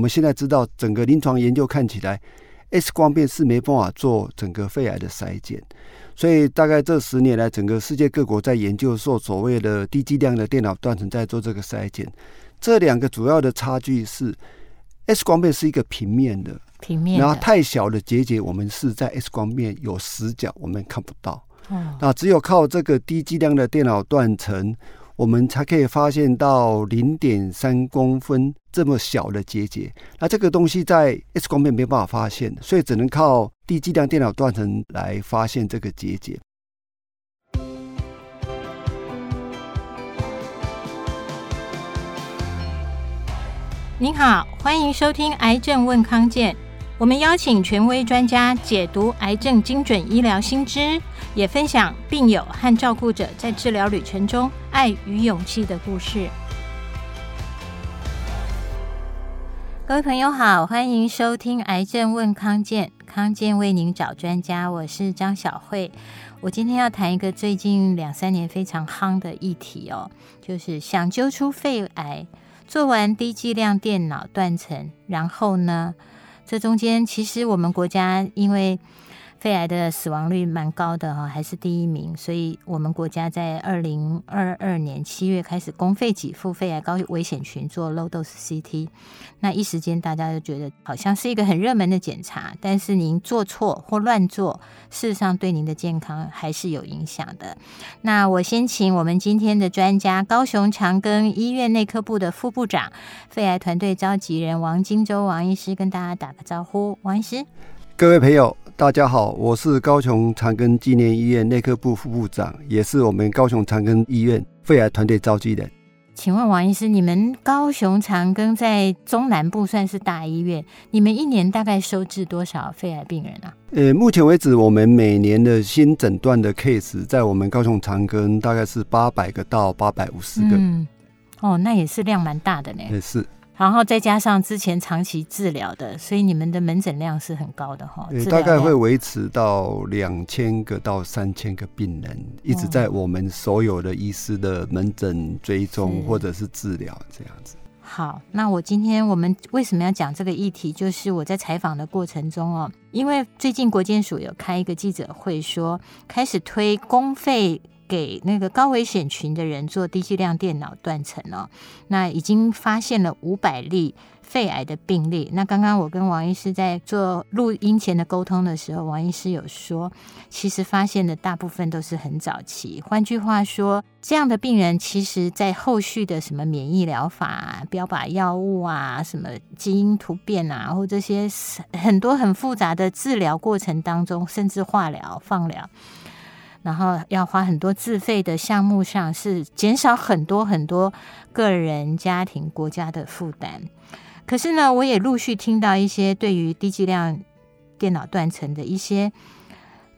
我们现在知道整个临床研究看起来，X 光片是没办法做整个肺癌的筛检。所以大概这十年来，整个世界各国在研究做所谓的低剂量的电脑断层，在做这个筛检。这两个主要的差距是，X 光片是一个平面的，平面，然后太小的结节，我们是在 X 光片有死角，我们看不到。哦，那只有靠这个低剂量的电脑断层。我们才可以发现到零点三公分这么小的结节，那这个东西在 X 光片没办法发现，所以只能靠低剂量电脑断层来发现这个结节。您好，欢迎收听《癌症问康健》。我们邀请权威专家解读癌症精准医疗新知，也分享病友和照顾者在治疗旅程中爱与勇气的故事。各位朋友好，欢迎收听《癌症问康健》，康健为您找专家，我是张小慧。我今天要谈一个最近两三年非常夯的议题哦，就是想揪出肺癌，做完低剂量电脑断层，然后呢？这中间其实我们国家因为肺癌的死亡率蛮高的哈，还是第一名，所以我们国家在二零二二年七月开始公费给付肺癌高危险群做 low dose CT，那一时间大家就觉得好像是一个很热门的检查，但是您做错或乱做，事实上对您的健康还是有影响的。那我先请我们今天的专家，高雄长庚医院内科部的副部长、肺癌团队召集人王金洲王医师跟大家打个招呼，王医师。各位朋友，大家好，我是高雄长庚纪念医院内科部副部长，也是我们高雄长庚医院肺癌团队召集人。请问王医师，你们高雄长庚在中南部算是大医院，你们一年大概收治多少肺癌病人啊？呃，目前为止，我们每年的新诊断的 case 在我们高雄长庚大概是八百个到八百五十个。嗯，哦，那也是量蛮大的呢。也是。然后再加上之前长期治疗的，所以你们的门诊量是很高的哈。大概会维持到两千个到三千个病人，一直在我们所有的医师的门诊追踪或者是治疗这样子。好，那我今天我们为什么要讲这个议题？就是我在采访的过程中哦，因为最近国健署有开一个记者会，说开始推公费。给那个高危险群的人做低剂量电脑断层哦，那已经发现了五百例肺癌的病例。那刚刚我跟王医师在做录音前的沟通的时候，王医师有说，其实发现的大部分都是很早期。换句话说，这样的病人其实在后续的什么免疫疗法啊、标靶药物啊、什么基因突变啊，或这些很多很复杂的治疗过程当中，甚至化疗、放疗。然后要花很多自费的项目上，是减少很多很多个人、家庭、国家的负担。可是呢，我也陆续听到一些对于低剂量电脑断层的一些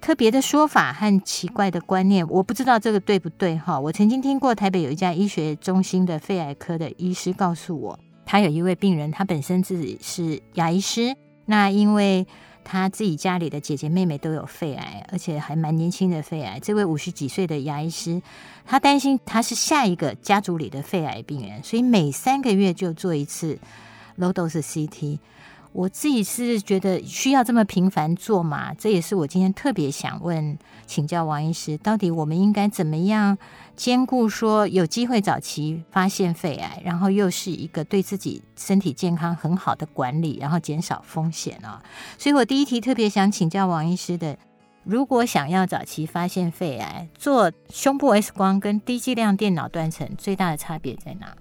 特别的说法和奇怪的观念。我不知道这个对不对哈？我曾经听过台北有一家医学中心的肺癌科的医师告诉我，他有一位病人，他本身自己是牙医师，那因为。他自己家里的姐姐妹妹都有肺癌，而且还蛮年轻的肺癌。这位五十几岁的牙医师，他担心他是下一个家族里的肺癌病人，所以每三个月就做一次 low dose CT。我自己是觉得需要这么频繁做嘛？这也是我今天特别想问请教王医师，到底我们应该怎么样兼顾说有机会早期发现肺癌，然后又是一个对自己身体健康很好的管理，然后减少风险啊？所以我第一题特别想请教王医师的，如果想要早期发现肺癌，做胸部 X 光跟低剂量电脑断层最大的差别在哪？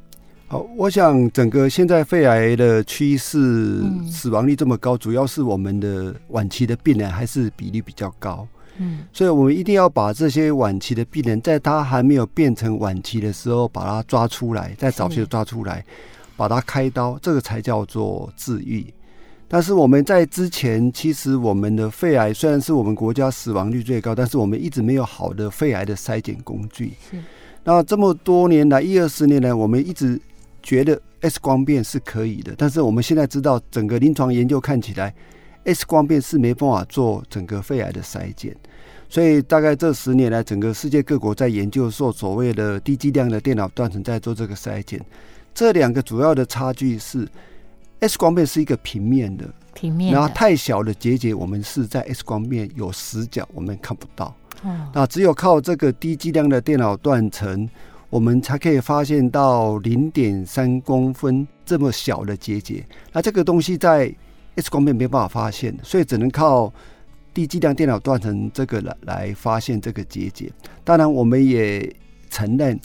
好，我想整个现在肺癌的趋势，死亡率这么高，主要是我们的晚期的病人还是比例比较高。嗯，所以我们一定要把这些晚期的病人，在他还没有变成晚期的时候，把他抓出来，在早期抓出来，把他开刀，这个才叫做治愈。但是我们在之前，其实我们的肺癌虽然是我们国家死亡率最高，但是我们一直没有好的肺癌的筛检工具。是，那这么多年来，一二十年来，我们一直。觉得 X 光片是可以的，但是我们现在知道，整个临床研究看起来，X 光片是没办法做整个肺癌的筛检。所以大概这十年来，整个世界各国在研究做所谓的低剂量的电脑断层，在做这个筛检。这两个主要的差距是 X 光片是一个平面的，平面，然后太小的结节，我们是在 X 光片有死角，我们看不到。哦，那只有靠这个低剂量的电脑断层，我们才可以发现到零点三公分这么小的结节。那这个东西在 X 光片没有办法发现，所以只能靠低剂量电脑断层这个来来发现这个结节。当然，我们也承认。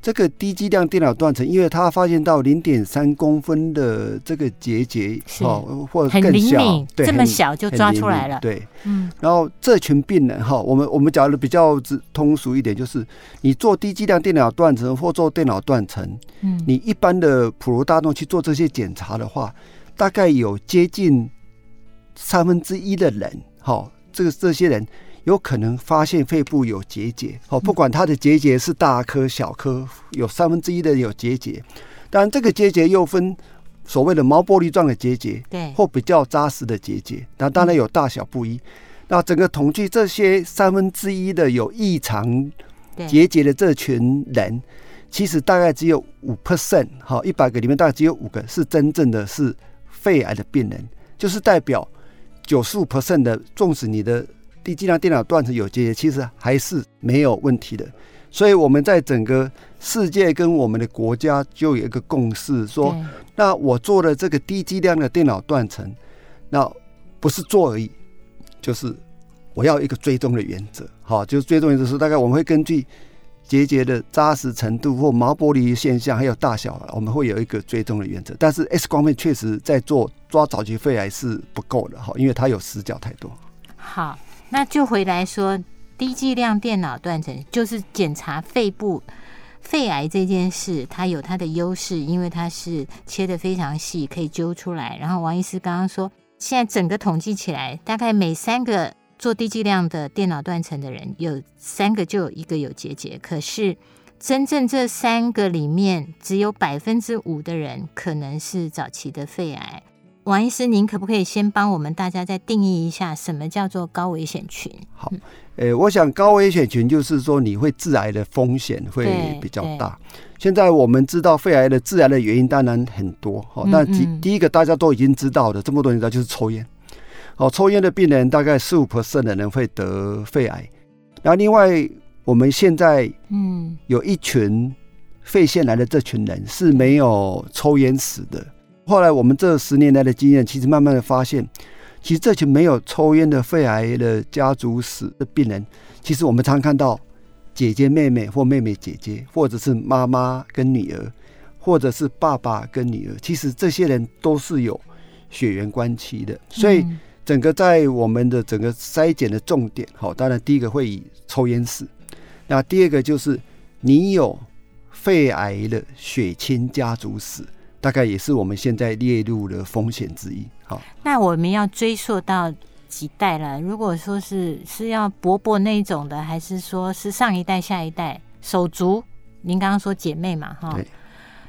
这个低剂量电脑断层，因为它发现到零点三公分的这个结节，哦，或者更小，对，这么小就抓出来了，对，嗯。然后这群病人哈，我们我们讲的比较通俗一点，就是你做低剂量电脑断层或做电脑断层，嗯，你一般的普罗大众去做这些检查的话，大概有接近三分之一的人，哈，这个这些人。有可能发现肺部有结节，哦，不管它的结节是大颗小颗，有三分之一的有结节。当然，这个结节又分所谓的毛玻璃状的结节，对，或比较扎实的结节。那当然有大小不一。那整个统计这些三分之一的有异常结节的这群人，其实大概只有五 percent，哈，一百个里面大概只有五个是真正的是肺癌的病人，就是代表九十五 percent 的，纵使你的。低剂量电脑断层有结节，其实还是没有问题的。所以我们在整个世界跟我们的国家就有一个共识，说，那我做了这个低剂量的电脑断层，那不是做而已，就是我要一个追踪的原则。好，就是追踪原则是大概我们会根据结节的扎实程度或毛玻璃现象还有大小，我们会有一个追踪的原则。但是 X 光片确实在做抓早期肺癌是不够的，哈，因为它有死角太多。好。那就回来说，低剂量电脑断层就是检查肺部肺癌这件事，它有它的优势，因为它是切得非常细，可以揪出来。然后王医师刚刚说，现在整个统计起来，大概每三个做低剂量的电脑断层的人，有三个就有一个有结节。可是真正这三个里面，只有百分之五的人可能是早期的肺癌。王医师，您可不可以先帮我们大家再定义一下，什么叫做高危险群？好，呃，我想高危险群就是说你会致癌的风险会比较大。现在我们知道肺癌的致癌的原因当然很多，好，那第第一个大家都已经知道的，这么多人知道就是抽烟。哦，抽烟的病人大概十五 percent 的人会得肺癌。然后另外我们现在嗯有一群肺腺癌的这群人是没有抽烟史的。后来我们这十年来的经验，其实慢慢的发现，其实这群没有抽烟的肺癌的家族史的病人，其实我们常看到姐姐妹妹或妹妹姐姐，或者是妈妈跟女儿，或者是爸爸跟女儿，其实这些人都是有血缘关系的。所以整个在我们的整个筛检的重点，好，当然第一个会以抽烟史，那第二个就是你有肺癌的血亲家族史。大概也是我们现在列入的风险之一。好，那我们要追溯到几代了？如果说是是要伯伯那一种的，还是说是上一代、下一代手足？您刚刚说姐妹嘛，哈，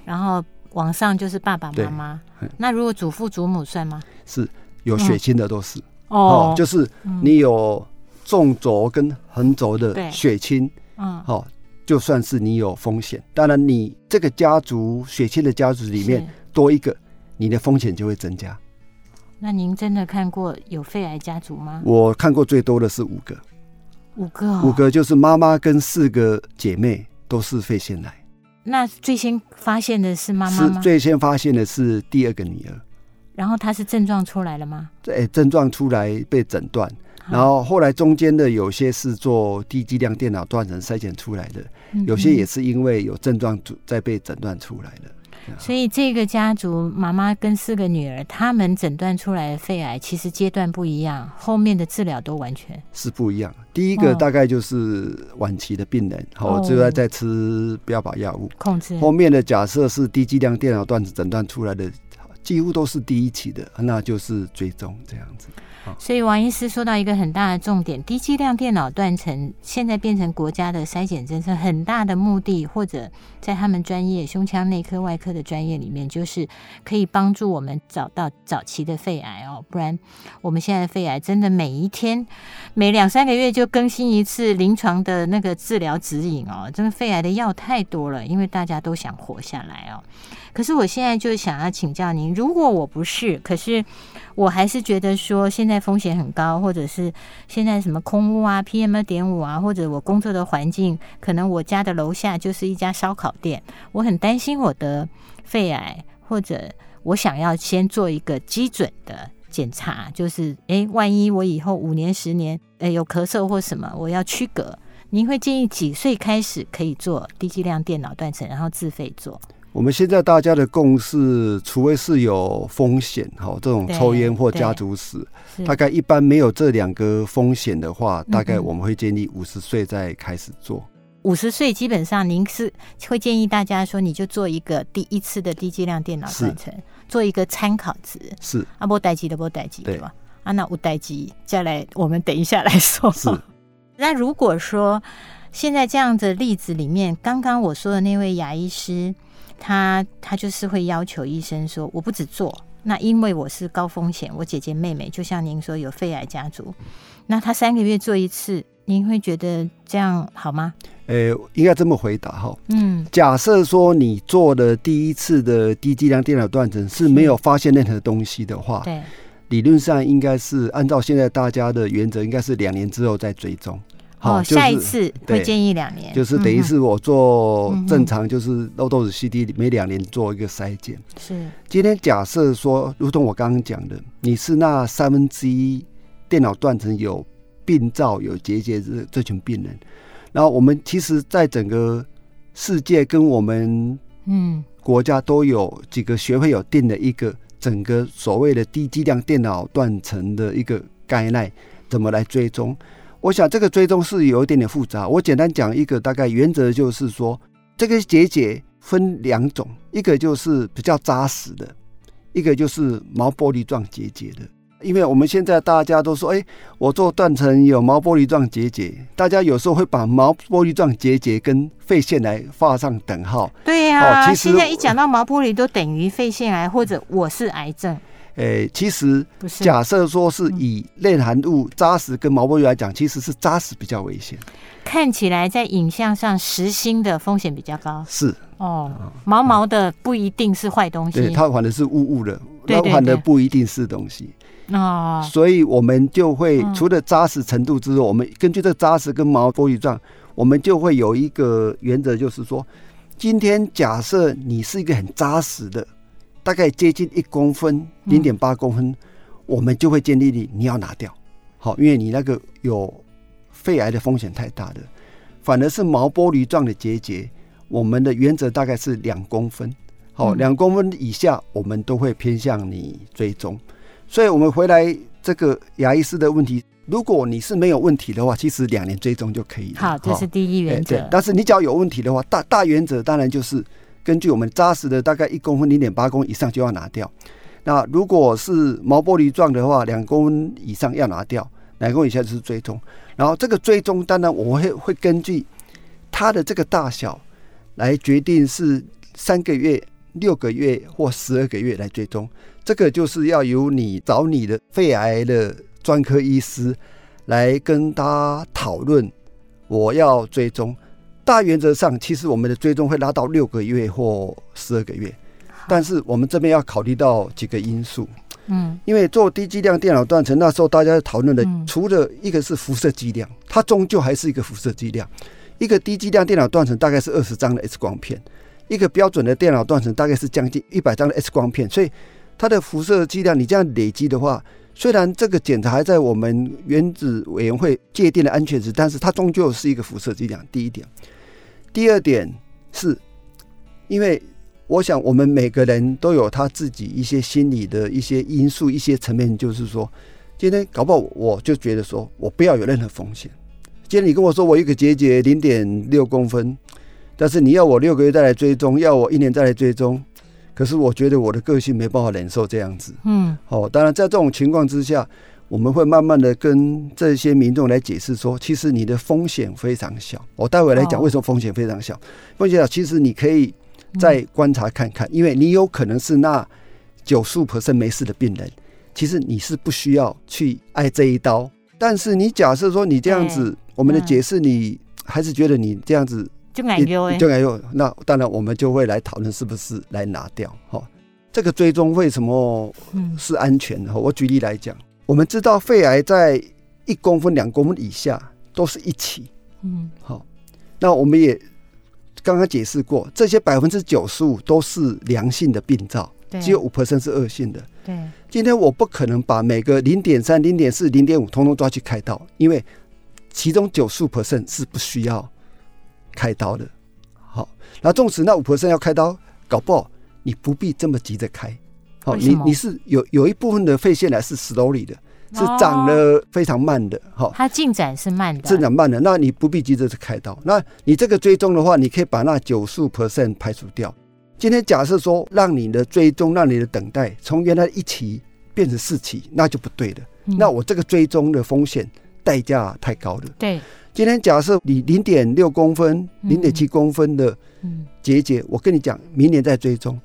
然后往上就是爸爸妈妈。那如果祖父祖母算吗？是有血亲的都是、嗯、哦，就是你有纵轴跟横轴的血亲，嗯，好。就算是你有风险，当然你这个家族血亲的家族里面多一个，你的风险就会增加。那您真的看过有肺癌家族吗？我看过最多的是五个，五个、哦，五个就是妈妈跟四个姐妹都是肺腺癌。那最先发现的是妈妈吗？最先发现的是第二个女儿。然后他是症状出来了吗？对，症状出来被诊断。然后后来中间的有些是做低剂量电脑断层筛检出来的，有些也是因为有症状在被诊断出来的。所以这个家族妈妈跟四个女儿，他们诊断出来的肺癌其实阶段不一样，后面的治疗都完全是不一样。第一个大概就是晚期的病人，好，就在在吃标靶药物控制。后面的假设是低剂量电脑断层诊断出来的，几乎都是第一期的，那就是追踪这样子。所以王医师说到一个很大的重点，低剂量电脑断层现在变成国家的筛检政策，很大的目的，或者在他们专业胸腔内科、外科的专业里面，就是可以帮助我们找到早期的肺癌哦。不然我们现在肺癌真的每一天每两三个月就更新一次临床的那个治疗指引哦。这个肺癌的药太多了，因为大家都想活下来哦。可是我现在就想要请教您，如果我不是，可是我还是觉得说现在风险很高，或者是现在什么空污啊、PM 二点五啊，或者我工作的环境，可能我家的楼下就是一家烧烤店，我很担心我的肺癌，或者我想要先做一个基准的检查，就是诶，万一我以后五年、十年诶有咳嗽或什么，我要区隔，您会建议几岁开始可以做低剂量电脑断层，然后自费做？我们现在大家的共识，除非是有风险哈，这种抽烟或家族史，大概一般没有这两个风险的话，大概我们会建议五十岁再开始做。五十岁基本上，您是会建议大家说，你就做一个第一次的低剂量电脑断层，做一个参考值。是啊，不待机的不待机，对吧？啊，那无待机，再来，我们等一下来说。是。那如果说现在这样的例子里面，刚刚我说的那位牙医师。他他就是会要求医生说，我不止做，那因为我是高风险，我姐姐妹妹就像您说有肺癌家族，那他三个月做一次，您会觉得这样好吗？呃、欸，应该这么回答哈。嗯，假设说你做的第一次的低剂量电脑断层是没有发现任何东西的话，对，理论上应该是按照现在大家的原则，应该是两年之后再追踪。好，下一次会建议两年，就是等于是我做正常，就是漏斗子 CD 每两年做一个筛检。是，今天假设说，如同我刚刚讲的，你是那三分之一电脑断层有病灶有结节这这群病人，然后我们其实在整个世界跟我们嗯。国家都有几个学会有定的一个整个所谓的低剂量电脑断层的一个概念，怎么来追踪？我想这个追踪是有一点点复杂。我简单讲一个大概原则，就是说，这个结节分两种，一个就是比较扎实的，一个就是毛玻璃状结节的。因为我们现在大家都说，哎，我做断层有毛玻璃状结节，大家有时候会把毛玻璃状结节跟肺腺癌画上等号。对呀、啊，哦、其实现在一讲到毛玻璃，都等于肺腺癌或者我是癌症。诶、欸，其实假设说是以内含物扎实跟毛玻璃来讲，其实是扎实比较危险。看起来在影像上实心的风险比较高。是哦，毛毛的不一定是坏东西。对，它反的是雾雾的，它反的不一定是东西。哦，所以我们就会除了扎实程度之后，我们根据这扎实跟毛玻璃状，我们就会有一个原则，就是说，今天假设你是一个很扎实的。大概接近一公分，零点八公分，我们就会建议你你要拿掉，好，因为你那个有肺癌的风险太大的。反而是毛玻璃状的结节，我们的原则大概是两公分，好，两公分以下我们都会偏向你追踪。所以，我们回来这个牙医师的问题，如果你是没有问题的话，其实两年追踪就可以了。好，这是第一原则。但是你只要有问题的话，大大原则当然就是。根据我们扎实的大概一公分零点八公以上就要拿掉，那如果是毛玻璃状的话，两公分以上要拿掉，两公分以下就是追踪。然后这个追踪当然我会会根据它的这个大小来决定是三个月、六个月或十二个月来追踪。这个就是要由你找你的肺癌的专科医师来跟他讨论，我要追踪。大原则上，其实我们的追踪会拉到六个月或十二个月，但是我们这边要考虑到几个因素。嗯，因为做低剂量电脑断层，那时候大家讨论的，除了一个是辐射剂量，它终究还是一个辐射剂量。一个低剂量电脑断层大概是二十张的 X 光片，一个标准的电脑断层大概是将近一百张的 X 光片，所以它的辐射剂量你这样累积的话，虽然这个检查还在我们原子委员会界定的安全值，但是它终究是一个辐射剂量。第一点。第二点是，因为我想我们每个人都有他自己一些心理的一些因素、一些层面，就是说，今天搞不好我就觉得说我不要有任何风险。今天你跟我说我一个结节零点六公分，但是你要我六个月再来追踪，要我一年再来追踪，可是我觉得我的个性没办法忍受这样子。嗯，好，当然在这种情况之下。我们会慢慢的跟这些民众来解释说，其实你的风险非常小。我待会来讲为什么风险非常小。风险小，其实你可以再观察看看，因为你有可能是那九十五%没事的病人，其实你是不需要去挨这一刀。但是你假设说你这样子，我们的解释你还是觉得你这样子就难用，就难用。那当然我们就会来讨论是不是来拿掉哈。这个追踪为什么是安全的？我举例来讲，我们知道肺癌在一公分、两公分以下都是一起，嗯，好。那我们也刚刚解释过，这些百分之九十五都是良性的病灶。只有五 percent 是恶性的。对，今天我不可能把每个零点三、零点四、零点五通通抓去开刀，因为其中九十五 percent 是不需要开刀的。好，那纵使那五 percent 要开刀，搞不好你不必这么急着开。好，你你是有有一部分的肺腺癌是 slowly 的，是长得非常慢的。好，它进展是慢的，进展慢的，那你不必急着去开刀。那你这个追踪的话，你可以把那九十五 percent 排除掉。今天假设说，让你的追踪，让你的等待从原来一期变成四期，那就不对了。嗯、那我这个追踪的风险代价太高了。对，今天假设你零点六公分、零点七公分的结节，我跟你讲，明年再追踪，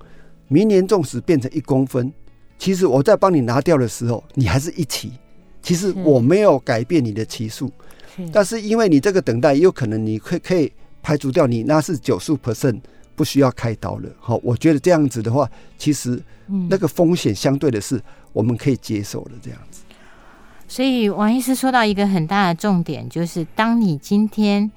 明年纵使变成一公分，其实我在帮你拿掉的时候，你还是一期。其实我没有改变你的期数，但是因为你这个等待，也有可能你可以可以排除掉你那是九十五 percent。不需要开刀了，好，我觉得这样子的话，其实那个风险相对的是我们可以接受的这样子。所以王医师说到一个很大的重点，就是当你今天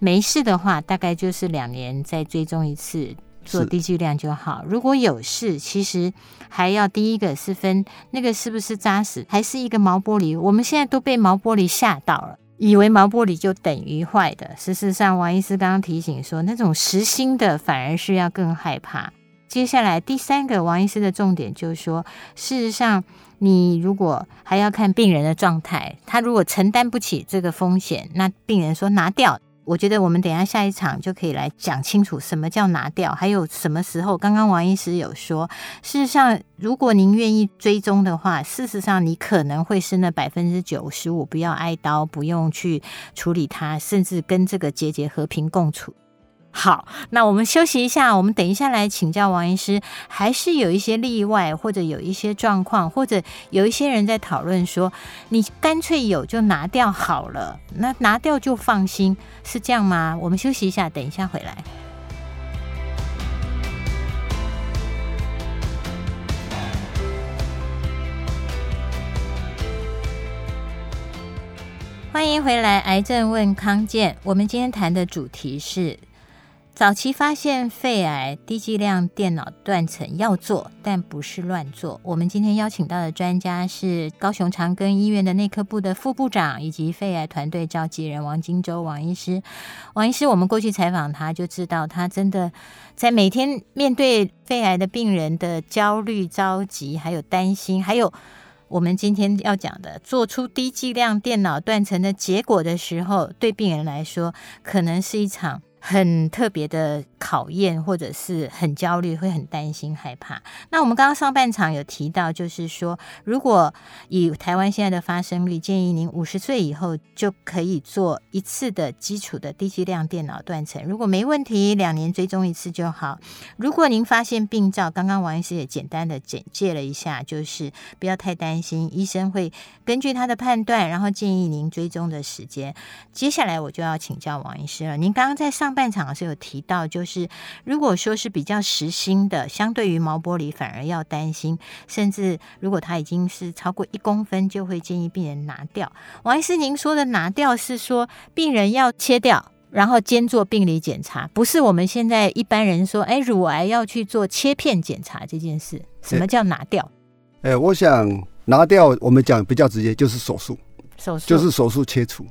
没事的话，大概就是两年再追踪一次做低剂量就好。如果有事，其实还要第一个是分那个是不是扎实，还是一个毛玻璃。我们现在都被毛玻璃吓到了。以为毛玻璃就等于坏的，事实上，王医师刚刚提醒说，那种实心的反而是要更害怕。接下来第三个，王医师的重点就是说，事实上，你如果还要看病人的状态，他如果承担不起这个风险，那病人说拿掉。我觉得我们等下下一场就可以来讲清楚什么叫拿掉，还有什么时候。刚刚王医师有说，事实上，如果您愿意追踪的话，事实上你可能会是那百分之九十五，不要挨刀，不用去处理它，甚至跟这个结节和平共处。好，那我们休息一下，我们等一下来请教王医师。还是有一些例外，或者有一些状况，或者有一些人在讨论说，你干脆有就拿掉好了，那拿掉就放心，是这样吗？我们休息一下，等一下回来。欢迎回来，癌症问康健。我们今天谈的主题是。早期发现肺癌，低剂量电脑断层要做，但不是乱做。我们今天邀请到的专家是高雄长庚医院的内科部的副部长，以及肺癌团队召集人王金洲王医师。王医师，我们过去采访他，就知道他真的在每天面对肺癌的病人的焦虑、着急，还有担心，还有我们今天要讲的，做出低剂量电脑断层的结果的时候，对病人来说，可能是一场。很特别的考验，或者是很焦虑，会很担心、害怕。那我们刚刚上半场有提到，就是说，如果以台湾现在的发生率，建议您五十岁以后就可以做一次的基础的低剂量电脑断层。如果没问题，两年追踪一次就好。如果您发现病灶，刚刚王医师也简单的简介了一下，就是不要太担心，医生会根据他的判断，然后建议您追踪的时间。接下来我就要请教王医师了，您刚刚在上。半场是有提到，就是如果说是比较实心的，相对于毛玻璃反而要担心，甚至如果它已经是超过一公分，就会建议病人拿掉。王医师，您说的拿掉是说病人要切掉，然后兼做病理检查，不是我们现在一般人说，哎，乳癌要去做切片检查这件事。什么叫拿掉？哎，我想拿掉，我们讲比较直接，就是手术，手术就是手术切除。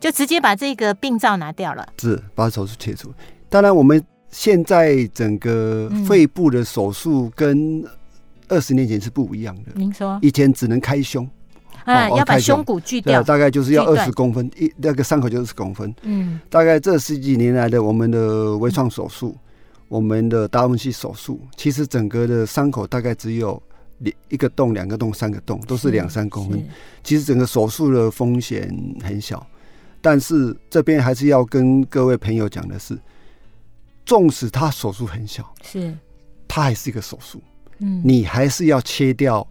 就直接把这个病灶拿掉了，是把手术切除。当然，我们现在整个肺部的手术跟二十年前是不一样的。您说，以前只能开胸啊，要把胸骨锯掉，大概就是要二十公分，一那个伤口就二十公分。嗯，大概这十几年来的我们的微创手术，我们的达文西手术，其实整个的伤口大概只有一个洞、两个洞、三个洞，都是两三公分。其实整个手术的风险很小。但是这边还是要跟各位朋友讲的是，纵使他手术很小，是，他还是一个手术，嗯，你还是要切掉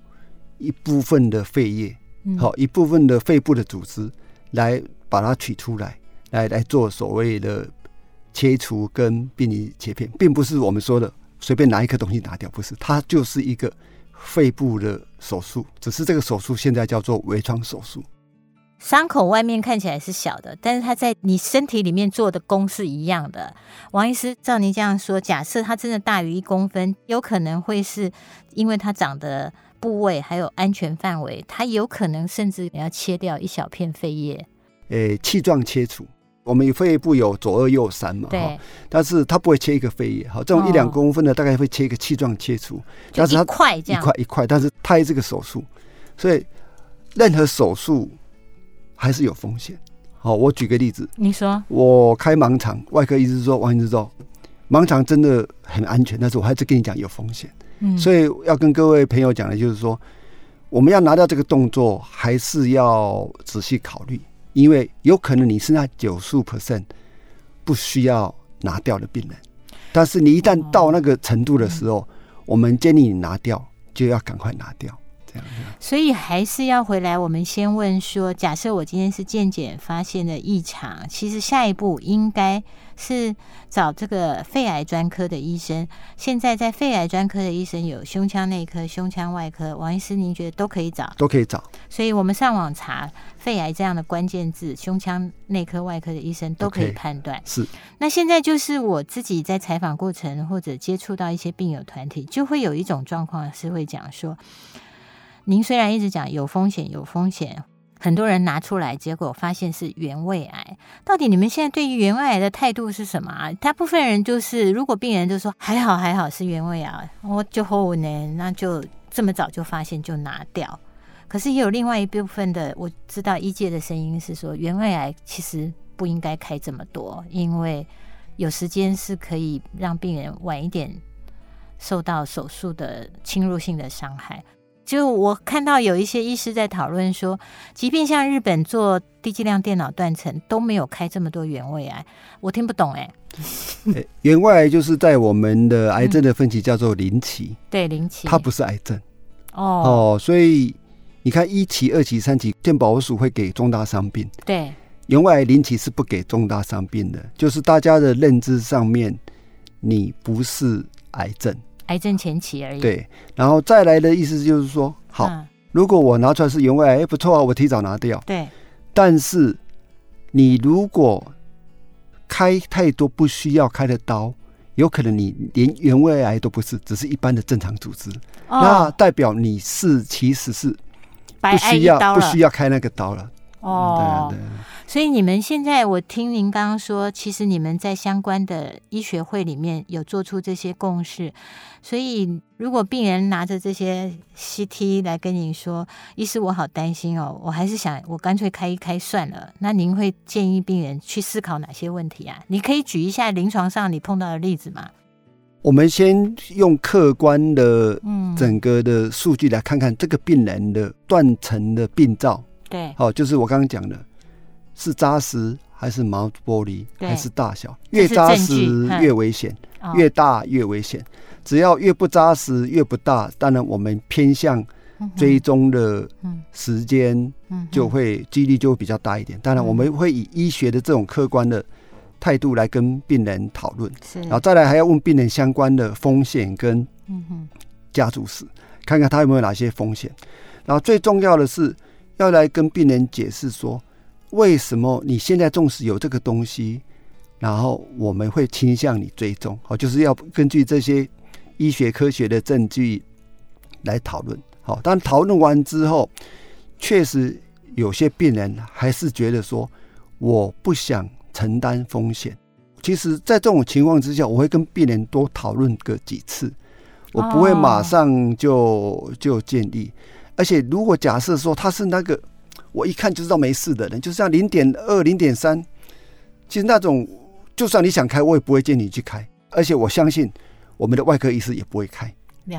一部分的肺叶，好、嗯、一部分的肺部的组织，来把它取出来，来来做所谓的切除跟病理切片，并不是我们说的随便拿一颗东西拿掉，不是，它就是一个肺部的手术，只是这个手术现在叫做微创手术。伤口外面看起来是小的，但是它在你身体里面做的功是一样的。王医师，照您这样说，假设它真的大于一公分，有可能会是因为它长的部位还有安全范围，它有可能甚至要切掉一小片肺叶。诶，气状切除，我们肺部有左二右三嘛，对，但是它不会切一个肺叶，好，这种一两公分的大概会切一个气状切除，哦、但是它一块这样，一块一块，但是它这个手术，所以任何手术。还是有风险。好，我举个例子，你说我开盲肠，外科医师说，王医师说，盲肠真的很安全，但是我还是跟你讲有风险。嗯，所以要跟各位朋友讲的就是说，我们要拿掉这个动作，还是要仔细考虑，因为有可能你是那九十五 percent 不需要拿掉的病人，但是你一旦到那个程度的时候，我们建议你拿掉，就要赶快拿掉。所以还是要回来，我们先问说，假设我今天是健检发现的异常，其实下一步应该是找这个肺癌专科的医生。现在在肺癌专科的医生有胸腔内科、胸腔外科，王医师您觉得都可以找？都可以找。所以我们上网查肺癌这样的关键字，胸腔内科、外科的医生都可以判断。是。那现在就是我自己在采访过程或者接触到一些病友团体，就会有一种状况是会讲说。您虽然一直讲有风险，有风险，很多人拿出来，结果发现是原位癌。到底你们现在对于原位癌的态度是什么啊？大部分人就是，如果病人就说还好还好是原位癌，我就后呢，那就这么早就发现就拿掉。可是也有另外一部分的，我知道医界的声音是说，原位癌其实不应该开这么多，因为有时间是可以让病人晚一点受到手术的侵入性的伤害。就我看到有一些医师在讨论说，即便像日本做低剂量电脑断层都没有开这么多原位癌，我听不懂哎、欸。原位癌就是在我们的癌症的分期叫做零期，嗯、对零期，它不是癌症。哦。哦，所以你看一期、二期、三期，健保署会给重大伤病，对，原位癌零期是不给重大伤病的，就是大家的认知上面，你不是癌症。癌症前期而已。对，然后再来的意思就是说，好，嗯、如果我拿出来是原位癌，哎，不错啊，我提早拿掉。对。但是你如果开太多不需要开的刀，有可能你连原位癌都不是，只是一般的正常组织，哦、那代表你是其实是不需要不需要开那个刀了。哦。所以你们现在，我听您刚刚说，其实你们在相关的医学会里面有做出这些共识。所以，如果病人拿着这些 CT 来跟您说，医师，我好担心哦，我还是想我干脆开一开算了。那您会建议病人去思考哪些问题啊？你可以举一下临床上你碰到的例子吗？我们先用客观的整个的数据来看看这个病人的断层的病灶。对，好，就是我刚刚讲的。是扎实还是毛玻璃，还是大小？越扎实越危险，越大越危险。只要越不扎实越不大，当然我们偏向追踪的时间就会几率就会比较大一点。当然我们会以医学的这种客观的态度来跟病人讨论，然后再来还要问病人相关的风险跟家族史，看看他有没有哪些风险。然后最重要的是要来跟病人解释说。为什么你现在纵使有这个东西，然后我们会倾向你追踪？好，就是要根据这些医学科学的证据来讨论。好，但讨论完之后，确实有些病人还是觉得说，我不想承担风险。其实，在这种情况之下，我会跟病人多讨论个几次，我不会马上就就建议。而且，如果假设说他是那个。我一看就知道没事的人，就像零点二、零点三，其实那种就算你想开，我也不会建议你去开。而且我相信我们的外科医师也不会开。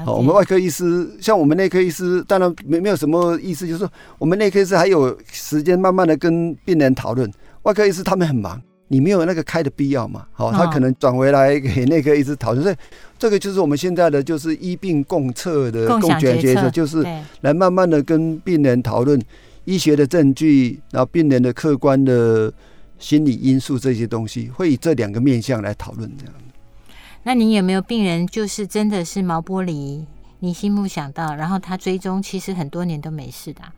好，我们外科医师像我们内科医师，当然没没有什么意思，就是说我们内科医师还有时间慢慢的跟病人讨论。外科医师他们很忙，你没有那个开的必要嘛？好，他可能转回来给那个一直讨论。所以这个就是我们现在的就是医病共策的共决决策，就是来慢慢的跟病人讨论医学的证据，然后病人的客观的心理因素这些东西，会以这两个面向来讨论这样。那你有没有病人就是真的是毛玻璃？你心目想到，然后他追踪，其实很多年都没事的、啊。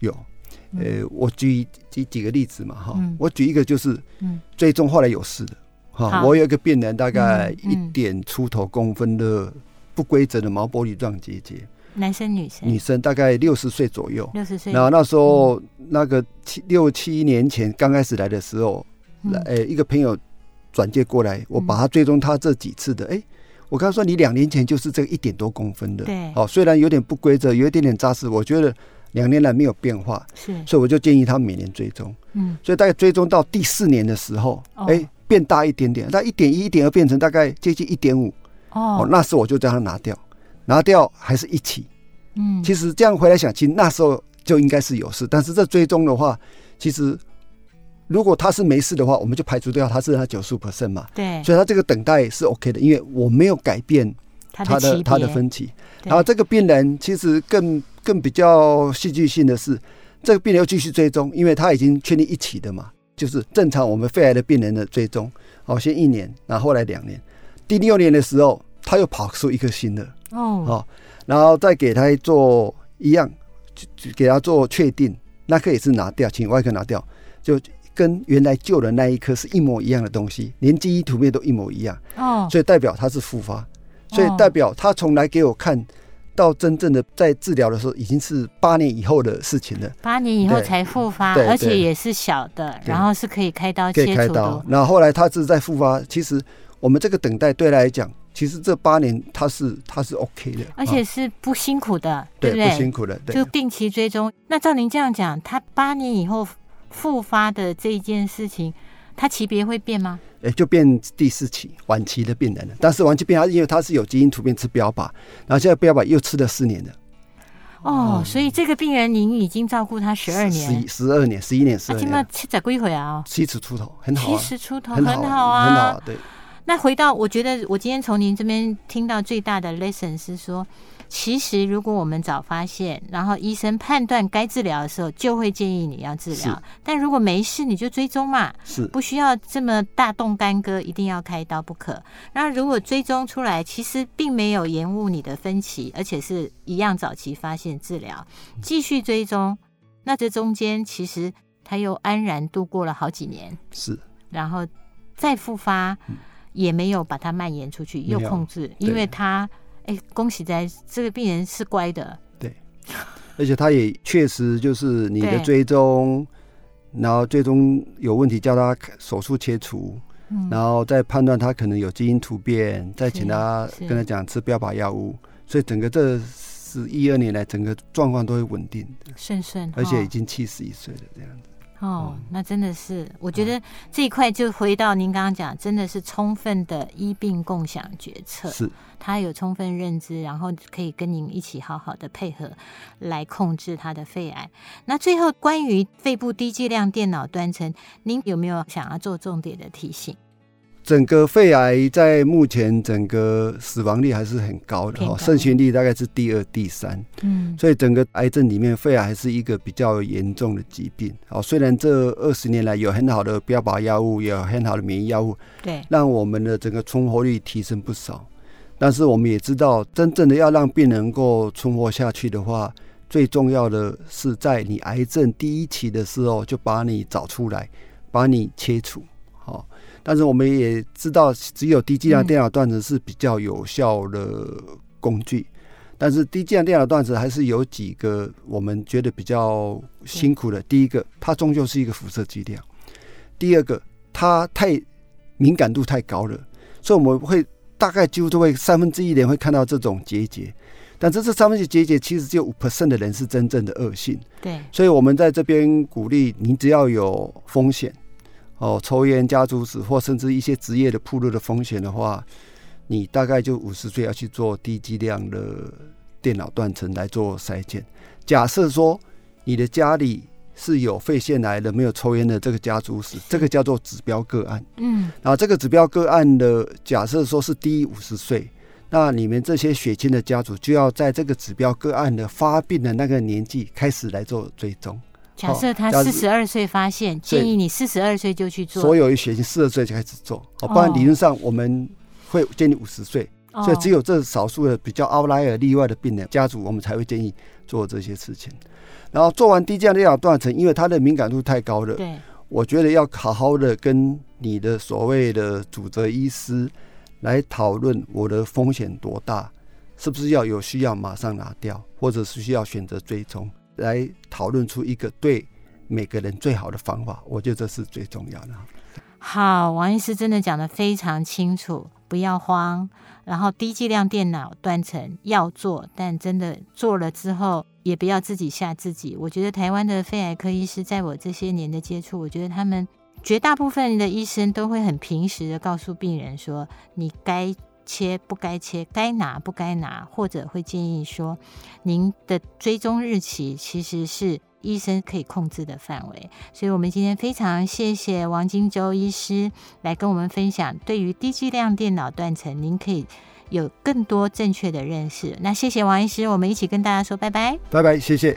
有，呃，我举举几个例子嘛，哈、嗯，我举一个就是，最终后来有事的，哈、嗯，我有一个病人，大概一点出头公分的不规则的毛玻璃状结节，男生女生？女生，大概六十岁左右，六十岁。然后那时候、嗯、那个七六七年前刚开始来的时候，来、一个朋友转介过来，我把他追踪他这几次的，哎、嗯。我刚说你两年前就是这个一点多公分的，对，哦，虽然有点不规则，有一点点扎实，我觉得两年来没有变化，是，所以我就建议他每年追踪，嗯，所以大概追踪到第四年的时候，哎、欸，变大一点点，那一点一、一点二变成大概接近一点五，哦，那时候我就将它拿掉，拿掉还是一起，嗯，其实这样回来想，其实那时候就应该是有事，但是这追踪的话，其实。如果他是没事的话，我们就排除掉他是他九十五 percent 嘛。对，所以他这个等待是 OK 的，因为我没有改变他的他的，分歧。然后这个病人其实更更比较戏剧性的是，这个病人又继续追踪，因为他已经确定一起的嘛，就是正常我们肺癌的病人的追踪。哦，先一年，然后后来两年，第六年的时候他又跑出一颗新的哦，好，然后再给他做一样，给他做确定，那颗也是拿掉，请外科拿掉，就。跟原来旧的那一颗是一模一样的东西，连基因图片都一模一样哦，所以代表它是复发，所以代表他从来给我看到真正的在治疗的时候，已经是八年以后的事情了。八年以后才复发，而且也是小的，然后是可以开刀切除的。可以开刀。然后后来他是在复发，其实我们这个等待对他来讲，其实这八年他是他是 OK 的，而且是不辛苦的，对不对？不辛苦的，对就定期追踪。那照您这样讲，他八年以后。复发的这一件事情，他级别会变吗？哎、欸，就变第四期晚期的病人了。但是晚期病人，因为他是有基因突变吃标靶，然后现在标靶又吃了四年了。哦，所以这个病人您已经照顾他十二年，十十二年，十一年，十二年。那七十几回啊？七十出头，很好、啊。七十出头，很好，很好啊，很好。对。那回到，我觉得我今天从您这边听到最大的 lesson 是说。其实，如果我们早发现，然后医生判断该治疗的时候，就会建议你要治疗。但如果没事，你就追踪嘛，是。不需要这么大动干戈，一定要开刀不可。那如果追踪出来，其实并没有延误你的分歧，而且是一样早期发现治疗，继续追踪，那这中间其实他又安然度过了好几年，是，然后再复发，也没有把它蔓延出去，又控制，因为他。哎、欸，恭喜在这个病人是乖的，对，而且他也确实就是你的追踪，然后最终有问题叫他手术切除，嗯、然后再判断他可能有基因突变，再请他跟他讲吃标靶药物，所以整个这是一二年来整个状况都会稳定的，顺顺，而且已经七十一岁了这样子。哦，那真的是，我觉得这一块就回到您刚刚讲，真的是充分的医病共享决策，是，他有充分认知，然后可以跟您一起好好的配合来控制他的肺癌。那最后关于肺部低剂量电脑断层，您有没有想要做重点的提醒？整个肺癌在目前整个死亡率还是很高的哈，盛行率大概是第二、第三，嗯，所以整个癌症里面，肺癌还是一个比较严重的疾病。好，虽然这二十年来有很好的标靶药物，有很好的免疫药物，对，让我们的整个存活率提升不少。但是我们也知道，真正的要让病人能够存活下去的话，最重要的是在你癌症第一期的时候就把你找出来，把你切除，好。但是我们也知道，只有低剂量电脑断层是比较有效的工具。但是低剂量电脑断层还是有几个我们觉得比较辛苦的。第一个，它终究是一个辐射剂量；第二个，它太敏感度太高了，所以我们会大概几乎都会三分之一的人会看到这种结节。但这这三分之一结节其实只有五 percent 的人是真正的恶性。对，所以我们在这边鼓励你，只要有风险。哦，抽烟、家族史或甚至一些职业的铺路的风险的话，你大概就五十岁要去做低剂量的电脑断层来做筛检。假设说你的家里是有肺腺癌的，没有抽烟的这个家族史，这个叫做指标个案。嗯，然后这个指标个案的假设说是低于五十岁，那你们这些血亲的家族就要在这个指标个案的发病的那个年纪开始来做追踪。假设他四十二岁发现，建议你四十二岁就去做。所有血型四十二岁就开始做，哦，不然理论上我们会建议五十岁。所以只有这少数的比较 outlier 例外的病人家族，我们才会建议做这些事情。然后做完低剂量断层，因为它的敏感度太高了，对，我觉得要好好的跟你的所谓的主责医师来讨论我的风险多大，是不是要有需要马上拿掉，或者是需要选择追踪，来讨论出一个对每个人最好的方法。我觉得这是最重要的。好，王医师真的讲得非常清楚，不要慌。然后低剂量电脑断层要做，但真的做了之后，也不要自己吓自己。我觉得台湾的肺癌科医师，在我这些年的接触，我觉得他们绝大部分的医生都会很平实的告诉病人说，你该切不该切，该拿不该拿，或者会建议说，您的追踪日期其实是。医生可以控制的范围，所以我们今天非常谢谢王金洲医师来跟我们分享，对于低剂量电脑断层，您可以有更多正确的认识。那谢谢王医师，我们一起跟大家说拜拜，拜拜，谢谢，